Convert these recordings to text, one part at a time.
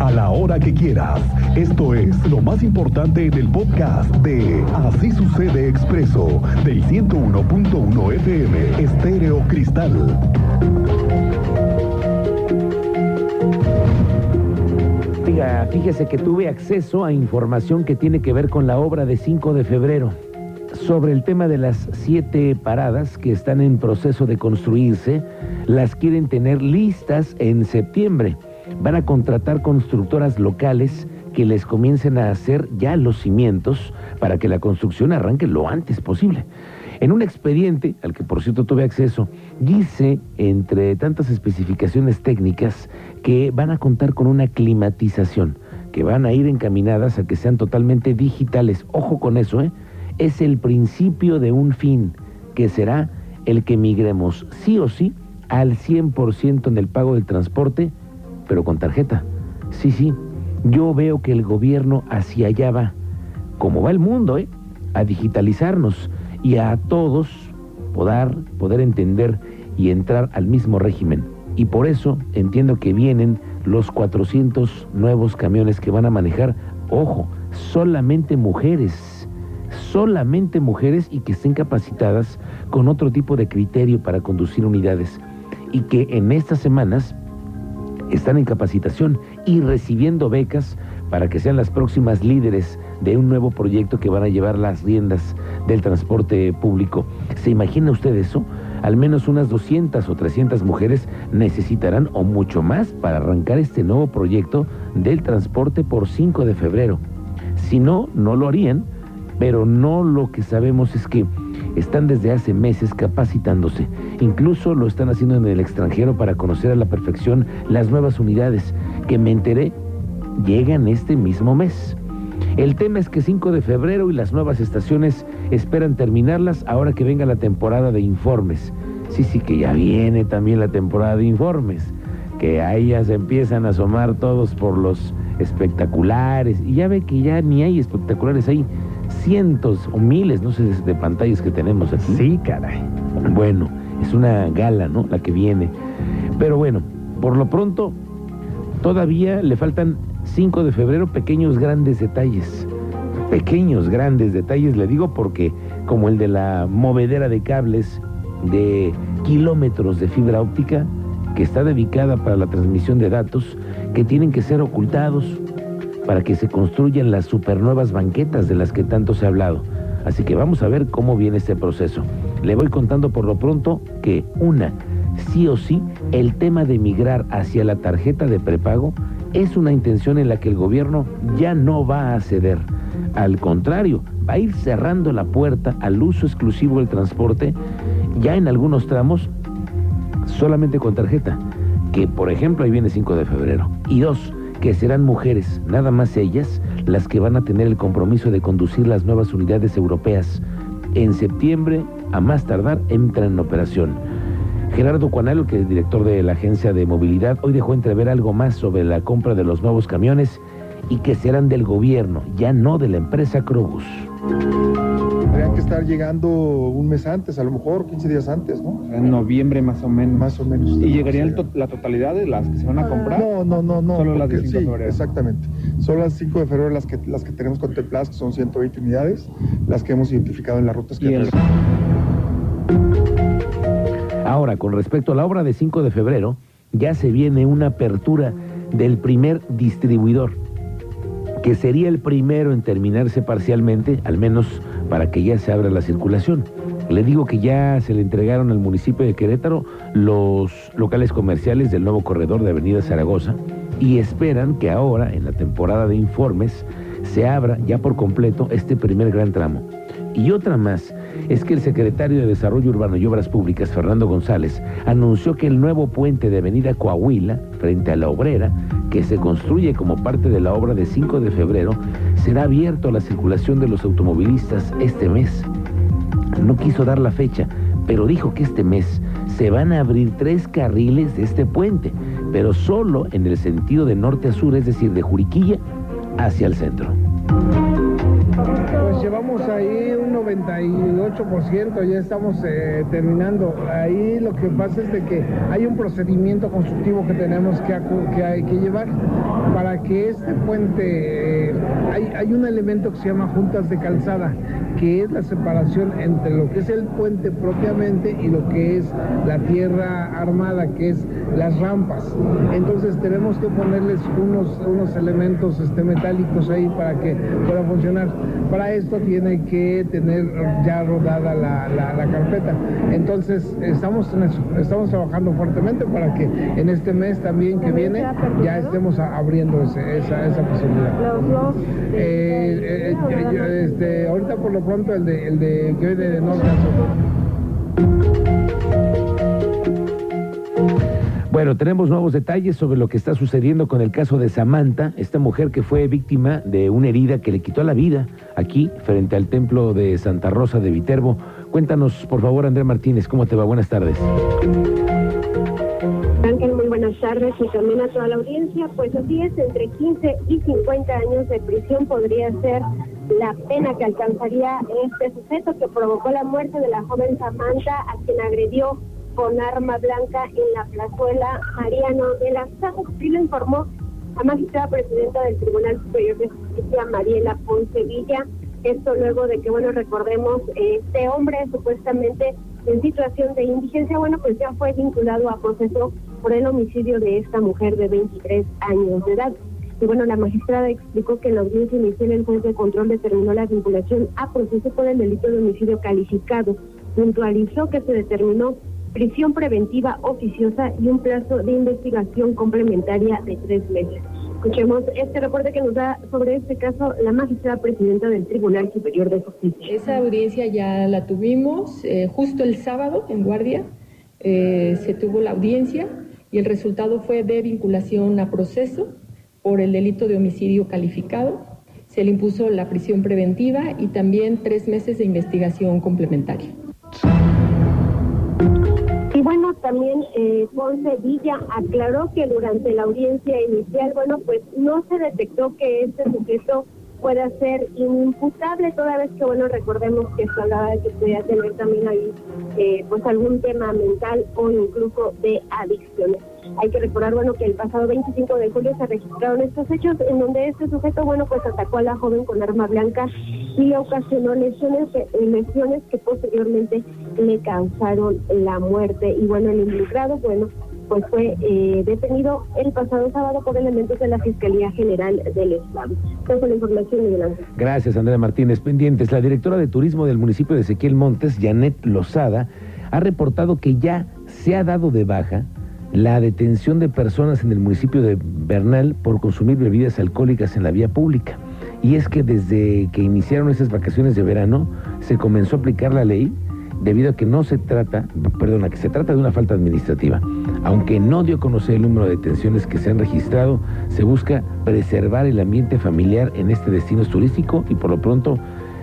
a la hora que quieras. Esto es lo más importante en el podcast de Así sucede expreso del 101.1 FM Estéreo Cristal. fíjese que tuve acceso a información que tiene que ver con la obra de 5 de febrero sobre el tema de las siete paradas que están en proceso de construirse, las quieren tener listas en septiembre. Van a contratar constructoras locales que les comiencen a hacer ya los cimientos para que la construcción arranque lo antes posible. En un expediente, al que por cierto tuve acceso, dice, entre tantas especificaciones técnicas, que van a contar con una climatización, que van a ir encaminadas a que sean totalmente digitales. Ojo con eso, ¿eh? Es el principio de un fin, que será el que migremos sí o sí al 100% en el pago del transporte, pero con tarjeta. Sí, sí, yo veo que el gobierno hacia allá va, como va el mundo, ¿eh? A digitalizarnos y a todos poder, poder entender y entrar al mismo régimen. Y por eso entiendo que vienen los 400 nuevos camiones que van a manejar, ojo, solamente mujeres, solamente mujeres y que estén capacitadas con otro tipo de criterio para conducir unidades. Y que en estas semanas están en capacitación y recibiendo becas para que sean las próximas líderes de un nuevo proyecto que van a llevar las riendas del transporte público. ¿Se imagina usted eso? Al menos unas 200 o 300 mujeres necesitarán o mucho más para arrancar este nuevo proyecto del transporte por 5 de febrero. Si no, no lo harían, pero no lo que sabemos es que están desde hace meses capacitándose. Incluso lo están haciendo en el extranjero para conocer a la perfección las nuevas unidades que me enteré llegan este mismo mes. El tema es que 5 de febrero y las nuevas estaciones esperan terminarlas ahora que venga la temporada de informes. Sí, sí, que ya viene también la temporada de informes, que ahí ya se empiezan a asomar todos por los espectaculares. Y ya ve que ya ni hay espectaculares, hay cientos o miles, no sé, de pantallas que tenemos aquí. Sí, caray. Bueno, es una gala, ¿no? La que viene. Pero bueno, por lo pronto, todavía le faltan 5 de febrero, pequeños grandes detalles. Pequeños grandes detalles, le digo porque como el de la movedera de cables de kilómetros de fibra óptica que está dedicada para la transmisión de datos que tienen que ser ocultados para que se construyan las supernuevas banquetas de las que tanto se ha hablado. Así que vamos a ver cómo viene este proceso. Le voy contando por lo pronto que una, sí o sí, el tema de migrar hacia la tarjeta de prepago es una intención en la que el gobierno ya no va a ceder. Al contrario, va a ir cerrando la puerta al uso exclusivo del transporte, ya en algunos tramos, solamente con tarjeta, que por ejemplo ahí viene 5 de febrero. Y dos, que serán mujeres, nada más ellas, las que van a tener el compromiso de conducir las nuevas unidades europeas. En septiembre, a más tardar, entran en operación. Gerardo Cuanalo, que es director de la Agencia de Movilidad, hoy dejó entrever algo más sobre la compra de los nuevos camiones y que serán del gobierno, ya no de la empresa Crobus. Tendrían que estar llegando un mes antes, a lo mejor 15 días antes, ¿no? En noviembre más o menos. Más o menos. ¿Y llegarían la totalidad de las que se van a comprar? No, no, no, no. Solo las de 5 sí, de febrero. Exactamente. Son las 5 de febrero las que, las que tenemos contempladas, que son 120 unidades, las que hemos identificado en las rutas que el- Ahora, con respecto a la obra de 5 de febrero, ya se viene una apertura del primer distribuidor, que sería el primero en terminarse parcialmente, al menos para que ya se abra la circulación. Le digo que ya se le entregaron al municipio de Querétaro los locales comerciales del nuevo corredor de Avenida Zaragoza y esperan que ahora, en la temporada de informes, se abra ya por completo este primer gran tramo. Y otra más es que el secretario de Desarrollo Urbano y Obras Públicas, Fernando González, anunció que el nuevo puente de Avenida Coahuila, frente a la obrera, que se construye como parte de la obra de 5 de febrero, será abierto a la circulación de los automovilistas este mes. No quiso dar la fecha, pero dijo que este mes se van a abrir tres carriles de este puente, pero solo en el sentido de norte a sur, es decir, de Juriquilla hacia el centro. 98%, ya estamos eh, terminando. Ahí lo que pasa es de que hay un procedimiento constructivo que tenemos que, que hay que llevar para que este puente, eh, hay, hay un elemento que se llama juntas de calzada, que es la separación entre lo que es el puente propiamente y lo que es la tierra armada, que es las rampas. Entonces tenemos que ponerles unos, unos elementos este, metálicos ahí para que pueda funcionar. Para esto tiene que tener ya rodada la, la, carpeta. Entonces estamos en eso, estamos trabajando fuertemente para que en este mes también que viene ya estemos abriendo esa, esa posibilidad. Eh, eh, eh, este, ahorita por lo pronto el de, el de que hoy de norte Bueno, tenemos nuevos detalles sobre lo que está sucediendo con el caso de Samantha, esta mujer que fue víctima de una herida que le quitó la vida aquí frente al templo de Santa Rosa de Viterbo. Cuéntanos, por favor, Andrés Martínez, ¿cómo te va? Buenas tardes. Ángel, muy buenas tardes y también a toda la audiencia. Pues así es, entre 15 y 50 años de prisión podría ser la pena que alcanzaría este sujeto que provocó la muerte de la joven Samantha, a quien agredió con arma blanca en la plazuela Mariano de las Casas. Así lo informó la magistrada presidenta del Tribunal Superior de Justicia, Mariela Ponce Villa. Esto luego de que, bueno, recordemos, este hombre supuestamente en situación de indigencia, bueno, pues ya fue vinculado a proceso por el homicidio de esta mujer de 23 años de edad. Y bueno, la magistrada explicó que en la audiencia inicial el juez de control determinó la vinculación a proceso por el delito de homicidio calificado. Puntualizó que se determinó prisión preventiva oficiosa y un plazo de investigación complementaria de tres meses. Escuchemos este reporte que nos da sobre este caso la magistrada presidenta del Tribunal Superior de Justicia. Esa audiencia ya la tuvimos eh, justo el sábado en guardia. Eh, se tuvo la audiencia y el resultado fue de vinculación a proceso por el delito de homicidio calificado. Se le impuso la prisión preventiva y también tres meses de investigación complementaria. También eh, Ponce Villa aclaró que durante la audiencia inicial, bueno, pues no se detectó que este sujeto pueda ser inimputable, toda vez que, bueno, recordemos que se hablaba de que podía tener también ahí, eh, pues algún tema mental o incluso de adicciones. Hay que recordar, bueno, que el pasado 25 de julio se registraron estos hechos en donde este sujeto, bueno, pues atacó a la joven con arma blanca y ocasionó lesiones, eh, lesiones que posteriormente le causaron la muerte. Y bueno, el involucrado, bueno, pues fue eh, detenido el pasado sábado por elementos de la Fiscalía General del Estado. Esa la información, Miguel Gracias, Andrea Martínez. Pendientes, la directora de Turismo del municipio de Ezequiel Montes, Janet Lozada, ha reportado que ya se ha dado de baja la detención de personas en el municipio de Bernal por consumir bebidas alcohólicas en la vía pública. Y es que desde que iniciaron esas vacaciones de verano se comenzó a aplicar la ley debido a que no se trata, perdona, que se trata de una falta administrativa. Aunque no dio a conocer el número de detenciones que se han registrado, se busca preservar el ambiente familiar en este destino turístico y por lo pronto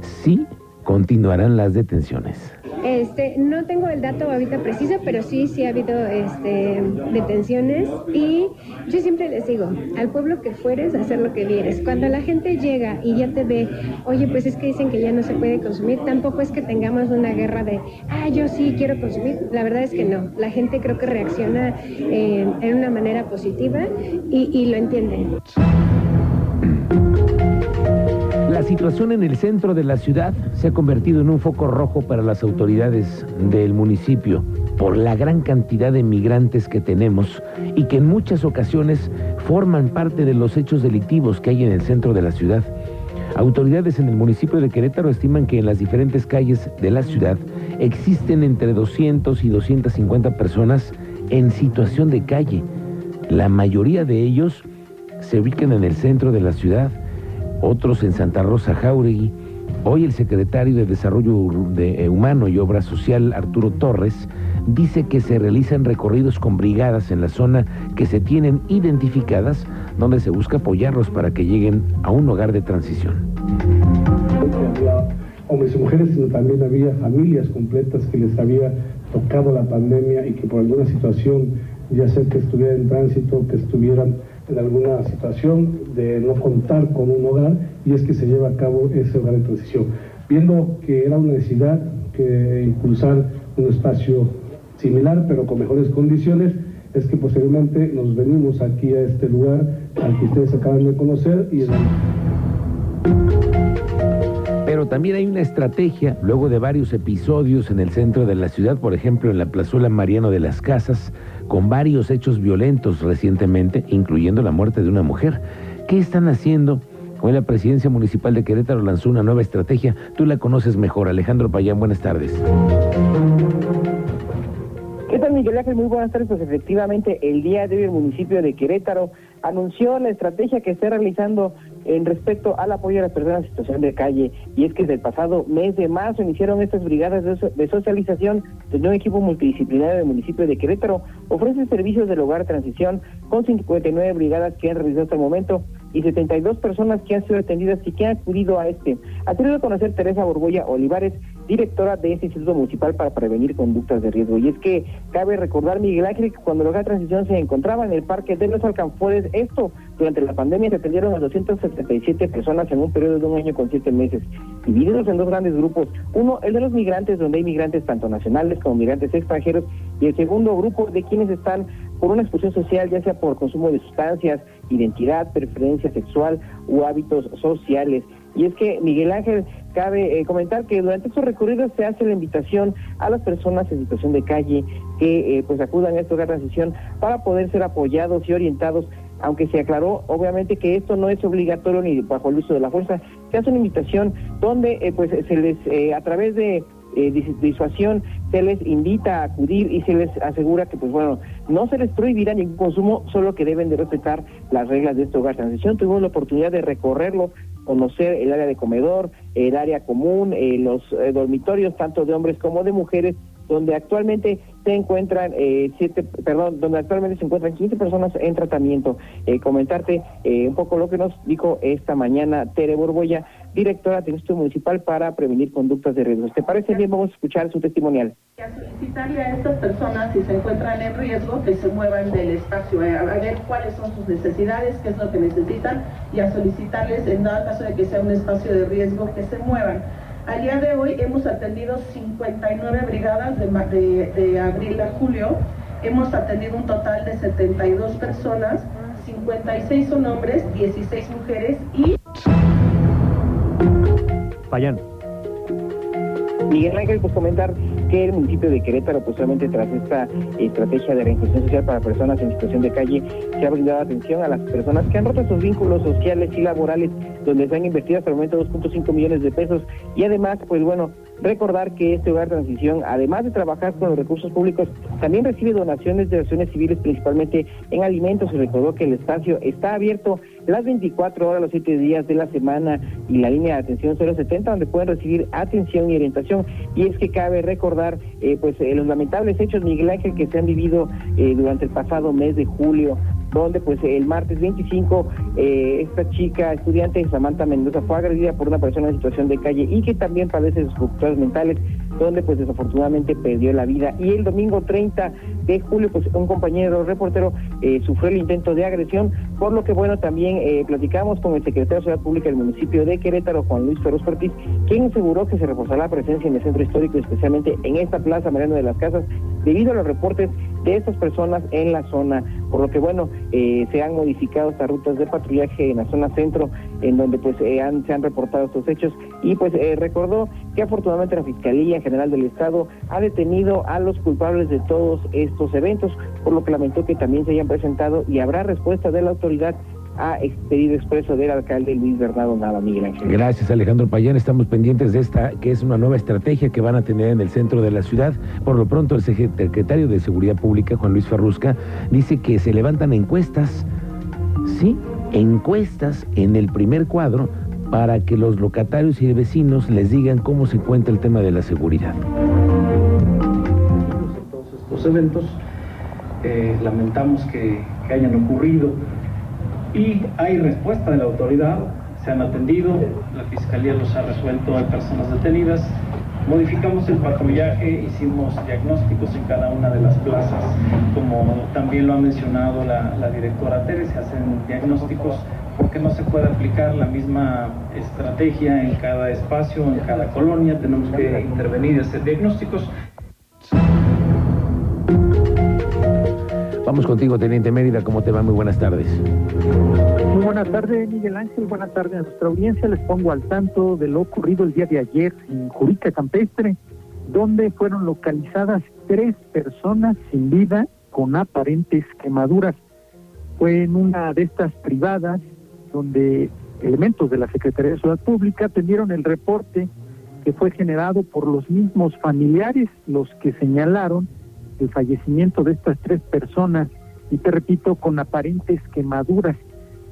sí continuarán las detenciones. Este, no tengo el dato ahorita preciso, pero sí, sí ha habido este, detenciones y yo siempre les digo, al pueblo que fueres, hacer lo que vieres. Cuando la gente llega y ya te ve, oye, pues es que dicen que ya no se puede consumir, tampoco es que tengamos una guerra de, ah, yo sí quiero consumir. La verdad es que no. La gente creo que reacciona eh, en una manera positiva y, y lo entiende. La situación en el centro de la ciudad se ha convertido en un foco rojo para las autoridades del municipio por la gran cantidad de migrantes que tenemos y que en muchas ocasiones forman parte de los hechos delictivos que hay en el centro de la ciudad. Autoridades en el municipio de Querétaro estiman que en las diferentes calles de la ciudad existen entre 200 y 250 personas en situación de calle. La mayoría de ellos se ubican en el centro de la ciudad otros en Santa Rosa Jauregui. Hoy el secretario de Desarrollo eh, Humano y Obra Social, Arturo Torres, dice que se realizan recorridos con brigadas en la zona que se tienen identificadas, donde se busca apoyarlos para que lleguen a un hogar de transición. hombres y mujeres, sino también había familias completas que les había tocado la pandemia y que por alguna situación, ya sea que estuvieran en tránsito, que estuvieran en alguna situación de no contar con un hogar y es que se lleva a cabo ese hogar de transición. viendo que era una necesidad que impulsar un espacio similar pero con mejores condiciones, es que posteriormente nos venimos aquí a este lugar al que ustedes acaban de conocer y también hay una estrategia, luego de varios episodios en el centro de la ciudad, por ejemplo en la plazuela Mariano de las Casas, con varios hechos violentos recientemente, incluyendo la muerte de una mujer. ¿Qué están haciendo? Hoy la presidencia municipal de Querétaro lanzó una nueva estrategia. Tú la conoces mejor. Alejandro Payán, buenas tardes. ¿Qué tal, Miguel Ángel? Muy buenas tardes. Pues efectivamente, el día de hoy el municipio de Querétaro anunció la estrategia que está realizando en respecto al apoyo a las personas en situación de calle. Y es que desde el pasado mes de marzo iniciaron estas brigadas de, socialización de un equipo multidisciplinario del municipio de Querétaro. Ofrece servicios del hogar transición con 59 brigadas que han realizado hasta el momento y 72 personas que han sido atendidas y que han acudido a este. Ha tenido a conocer Teresa Borbolla Olivares, directora de este Instituto Municipal para Prevenir Conductas de Riesgo. Y es que cabe recordar, Miguel Ángel, que cuando hogar transición se encontraba en el Parque de los Alcanfores, esto durante la pandemia se atendieron a 277 personas en un periodo de un año con siete meses, divididos en dos grandes grupos. Uno, el de los migrantes, donde hay migrantes tanto nacionales como migrantes extranjeros, y el segundo grupo de quienes están por una expulsión social, ya sea por consumo de sustancias, identidad, preferencia sexual u hábitos sociales. Y es que, Miguel Ángel, cabe eh, comentar que durante estos recorridos se hace la invitación a las personas en situación de calle que eh, pues acudan a esta transición para poder ser apoyados y orientados aunque se aclaró obviamente que esto no es obligatorio ni bajo el uso de la fuerza, se hace una invitación donde eh, pues se les a través de disuasión se les invita a acudir y se les asegura que pues bueno no se les prohibirá ningún consumo solo que deben de respetar las reglas de este hogar transición. Tuvimos la oportunidad de recorrerlo conocer el área de comedor, el área común, eh, los eh, dormitorios tanto de hombres como de mujeres, donde actualmente se encuentran eh, siete, perdón, donde actualmente se encuentran 15 personas en tratamiento. comentarte un poco lo que nos dijo esta mañana Tere Borboya, directora del Instituto Municipal para Prevenir Conductas de Riesgo. ¿Te parece bien? Vamos a escuchar su testimonial. A solicitarle a estas personas, si se encuentran en riesgo, que se muevan del espacio, a ver cuáles son sus necesidades, qué es lo que necesitan, y a solicitarles, en dado caso de que sea un espacio de riesgo, que se muevan. A día de hoy hemos atendido 59 brigadas de, de, abril a julio, hemos atendido un total de 72 personas, 56 son hombres, 16 mujeres y... Miguel Ángel, pues comentar que el municipio de Querétaro, pues solamente tras esta estrategia de reinserción social para personas en situación de calle, se ha brindado atención a las personas que han roto sus vínculos sociales y laborales, donde se han invertido hasta el momento 2.5 millones de pesos. Y además, pues bueno, recordar que este hogar de transición, además de trabajar con los recursos públicos, también recibe donaciones de acciones civiles, principalmente en alimentos. Y recordó que el espacio está abierto las 24 horas, los 7 días de la semana y la línea de atención 070, donde pueden recibir atención y orientación. Y es que cabe recordar eh, pues eh, los lamentables hechos, Miguel Ángel, que se han vivido eh, durante el pasado mes de julio donde pues el martes 25 esta chica estudiante Samantha Mendoza fue agredida por una persona en situación de calle y que también padece de sus mentales donde pues desafortunadamente perdió la vida. Y el domingo 30 de julio, pues un compañero reportero eh, sufrió el intento de agresión, por lo que bueno, también eh, platicamos con el secretario de Ciudad Pública del municipio de Querétaro, Juan Luis Ferros Ortiz, quien aseguró que se reforzará la presencia en el centro histórico, especialmente en esta plaza Mariano de las Casas, debido a los reportes de estas personas en la zona, por lo que bueno, eh, se han modificado estas rutas de patrullaje en la zona centro, en donde pues se han reportado estos hechos, y pues recordó que afortunadamente la Fiscalía General del Estado ha detenido a los culpables de todos estos eventos, por lo que lamentó que también se hayan presentado y habrá respuesta de la autoridad a pedido expreso del alcalde Luis Bernardo Nava, Miguel Ángel. Gracias, Alejandro Payán. Estamos pendientes de esta, que es una nueva estrategia que van a tener en el centro de la ciudad. Por lo pronto, el secretario de Seguridad Pública, Juan Luis Ferrusca, dice que se levantan encuestas, sí, encuestas en el primer cuadro para que los locatarios y vecinos les digan cómo se encuentra el tema de la seguridad. Todos estos eventos eh, lamentamos que, hayan ocurrido y hay respuesta de la autoridad, se han atendido, la fiscalía los ha resuelto, hay personas detenidas, modificamos el patrullaje, hicimos diagnósticos en cada una de las plazas, como también lo ha mencionado la, directora Teres, se hacen diagnósticos porque no se puede aplicar la misma estrategia en cada espacio, en cada colonia, tenemos que intervenir y hacer diagnósticos. Contigo, Teniente Mérida, ¿cómo te va? Muy buenas tardes. Muy buenas tardes, Miguel Ángel. Buenas tardes a nuestra audiencia. Les pongo al tanto de lo ocurrido el día de ayer en Jurica Campestre, donde fueron localizadas tres personas sin vida con aparentes quemaduras. Fue en una de estas privadas donde elementos de la Secretaría de Ciudad Pública atendieron el reporte que fue generado por los mismos familiares, los que señalaron el fallecimiento de estas tres personas y te repito, con aparentes quemaduras.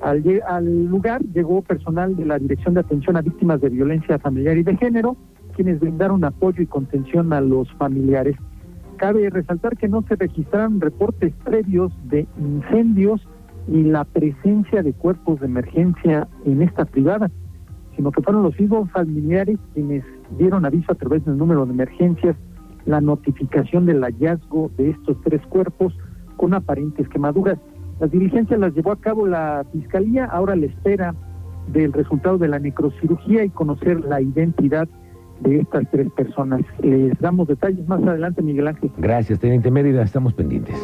Al, al, lugar llegó personal de la Dirección de Atención a Víctimas de Violencia Familiar y de Género, quienes brindaron apoyo y contención a los familiares. Cabe resaltar que no se registraron reportes previos de incendios ni la presencia de cuerpos de emergencia en esta privada, sino que fueron los mismos familiares quienes dieron aviso a través del número de emergencias la notificación del hallazgo de estos tres cuerpos con aparentes quemaduras. Las diligencias las llevó a cabo la Fiscalía, ahora la espera del resultado de la necrocirugía y conocer la identidad de estas tres personas. Les damos detalles más adelante, Miguel Ángel. Gracias, Teniente Mérida, estamos pendientes.